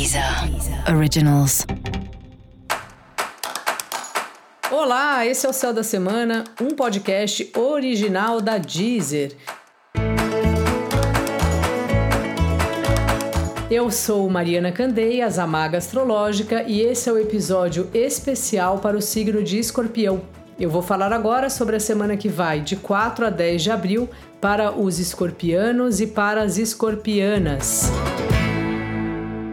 Deezer Originals. Olá, esse é o Céu da Semana, um podcast original da Deezer. Eu sou Mariana Candeias, a Maga Astrológica, e esse é o episódio especial para o signo de Escorpião. Eu vou falar agora sobre a semana que vai de 4 a 10 de abril para os escorpianos e para as escorpianas.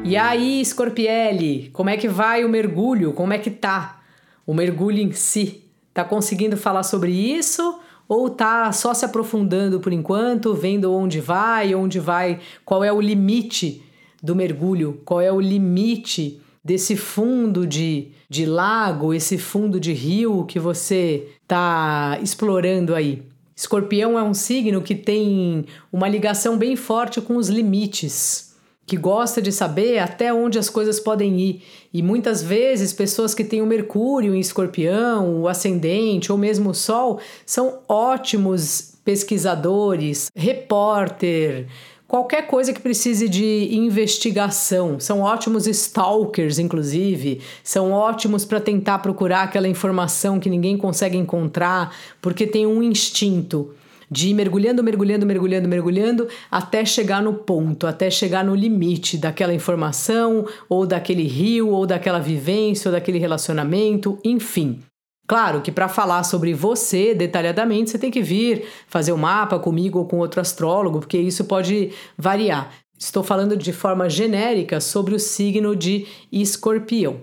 E aí, Scorpielli, como é que vai o mergulho? Como é que tá? O mergulho em si. Tá conseguindo falar sobre isso? Ou tá só se aprofundando por enquanto, vendo onde vai, onde vai, qual é o limite do mergulho, qual é o limite desse fundo de, de lago, esse fundo de rio que você tá explorando aí? Escorpião é um signo que tem uma ligação bem forte com os limites que gosta de saber até onde as coisas podem ir. E muitas vezes pessoas que têm o Mercúrio em Escorpião, o ascendente ou mesmo o Sol são ótimos pesquisadores, repórter, qualquer coisa que precise de investigação. São ótimos stalkers, inclusive, são ótimos para tentar procurar aquela informação que ninguém consegue encontrar, porque tem um instinto de ir mergulhando, mergulhando, mergulhando, mergulhando, até chegar no ponto, até chegar no limite daquela informação, ou daquele rio, ou daquela vivência, ou daquele relacionamento, enfim. Claro que para falar sobre você detalhadamente, você tem que vir fazer o um mapa comigo ou com outro astrólogo, porque isso pode variar. Estou falando de forma genérica sobre o signo de Escorpião.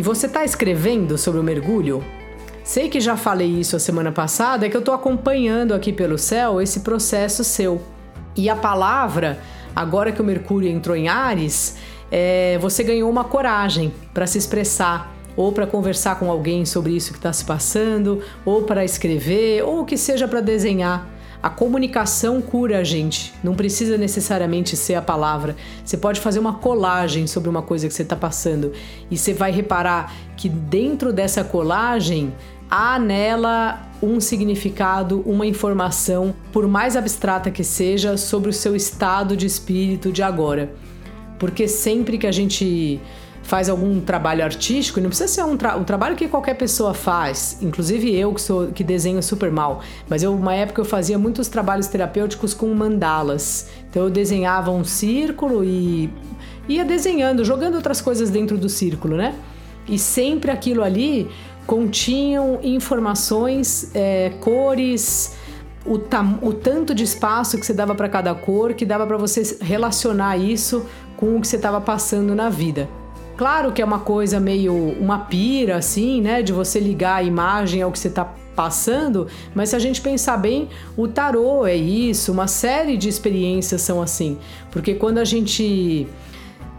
E você está escrevendo sobre o mergulho? Sei que já falei isso a semana passada, é que eu estou acompanhando aqui pelo céu esse processo seu. E a palavra, agora que o Mercúrio entrou em Ares, é, você ganhou uma coragem para se expressar, ou para conversar com alguém sobre isso que está se passando, ou para escrever, ou que seja para desenhar. A comunicação cura a gente, não precisa necessariamente ser a palavra. Você pode fazer uma colagem sobre uma coisa que você está passando e você vai reparar que dentro dessa colagem há nela um significado, uma informação, por mais abstrata que seja, sobre o seu estado de espírito de agora. Porque sempre que a gente faz algum trabalho artístico, e não precisa ser um, tra um, trabalho que qualquer pessoa faz, inclusive eu que sou que desenho super mal, mas eu uma época eu fazia muitos trabalhos terapêuticos com mandalas. Então eu desenhava um círculo e ia desenhando, jogando outras coisas dentro do círculo, né? E sempre aquilo ali continham informações, é, cores, o, o, tanto de espaço que você dava para cada cor, que dava para você relacionar isso com o que você estava passando na vida. Claro que é uma coisa meio uma pira, assim, né? De você ligar a imagem ao que você está passando, mas se a gente pensar bem, o tarô é isso, uma série de experiências são assim. Porque quando a gente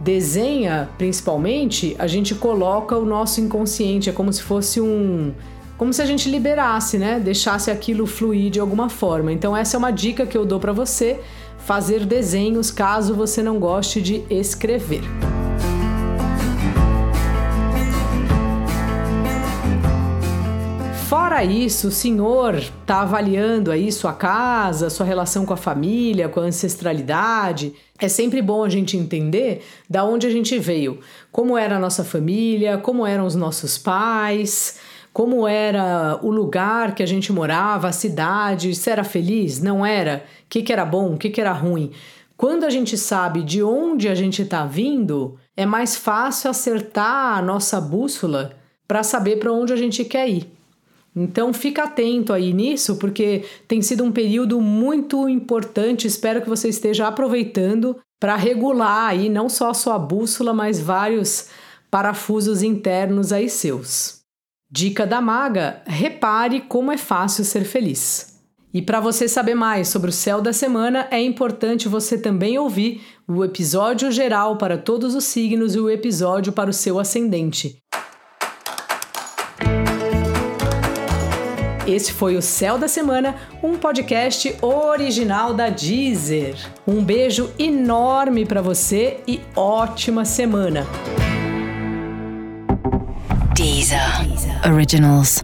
desenha, principalmente, a gente coloca o nosso inconsciente, é como se fosse um. Como se a gente liberasse, né? Deixasse aquilo fluir de alguma forma. Então, essa é uma dica que eu dou para você: fazer desenhos caso você não goste de escrever. Isso, o senhor está avaliando aí sua casa, sua relação com a família, com a ancestralidade. É sempre bom a gente entender da onde a gente veio, como era a nossa família, como eram os nossos pais, como era o lugar que a gente morava, a cidade, se era feliz, não era, o que, que era bom, o que, que era ruim. Quando a gente sabe de onde a gente está vindo, é mais fácil acertar a nossa bússola para saber para onde a gente quer ir. Então fica atento aí nisso, porque tem sido um período muito importante. Espero que você esteja aproveitando para regular aí não só a sua bússola, mas vários parafusos internos aí seus. Dica da maga: repare como é fácil ser feliz. E para você saber mais sobre o céu da semana, é importante você também ouvir o episódio geral para todos os signos e o episódio para o seu ascendente. Esse foi o Céu da Semana, um podcast original da Deezer. Um beijo enorme para você e ótima semana. Deezer. Deezer. Originals.